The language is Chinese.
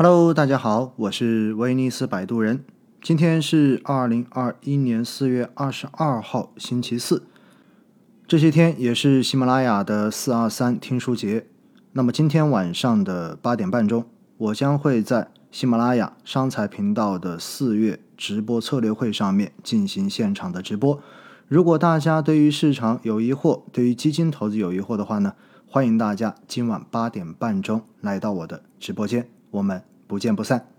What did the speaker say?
Hello，大家好，我是威尼斯摆渡人。今天是二零二一年四月二十二号，星期四。这些天也是喜马拉雅的四二三听书节。那么今天晚上的八点半钟，我将会在喜马拉雅商财频道的四月直播策略会上面进行现场的直播。如果大家对于市场有疑惑，对于基金投资有疑惑的话呢，欢迎大家今晚八点半钟来到我的直播间。我们不见不散。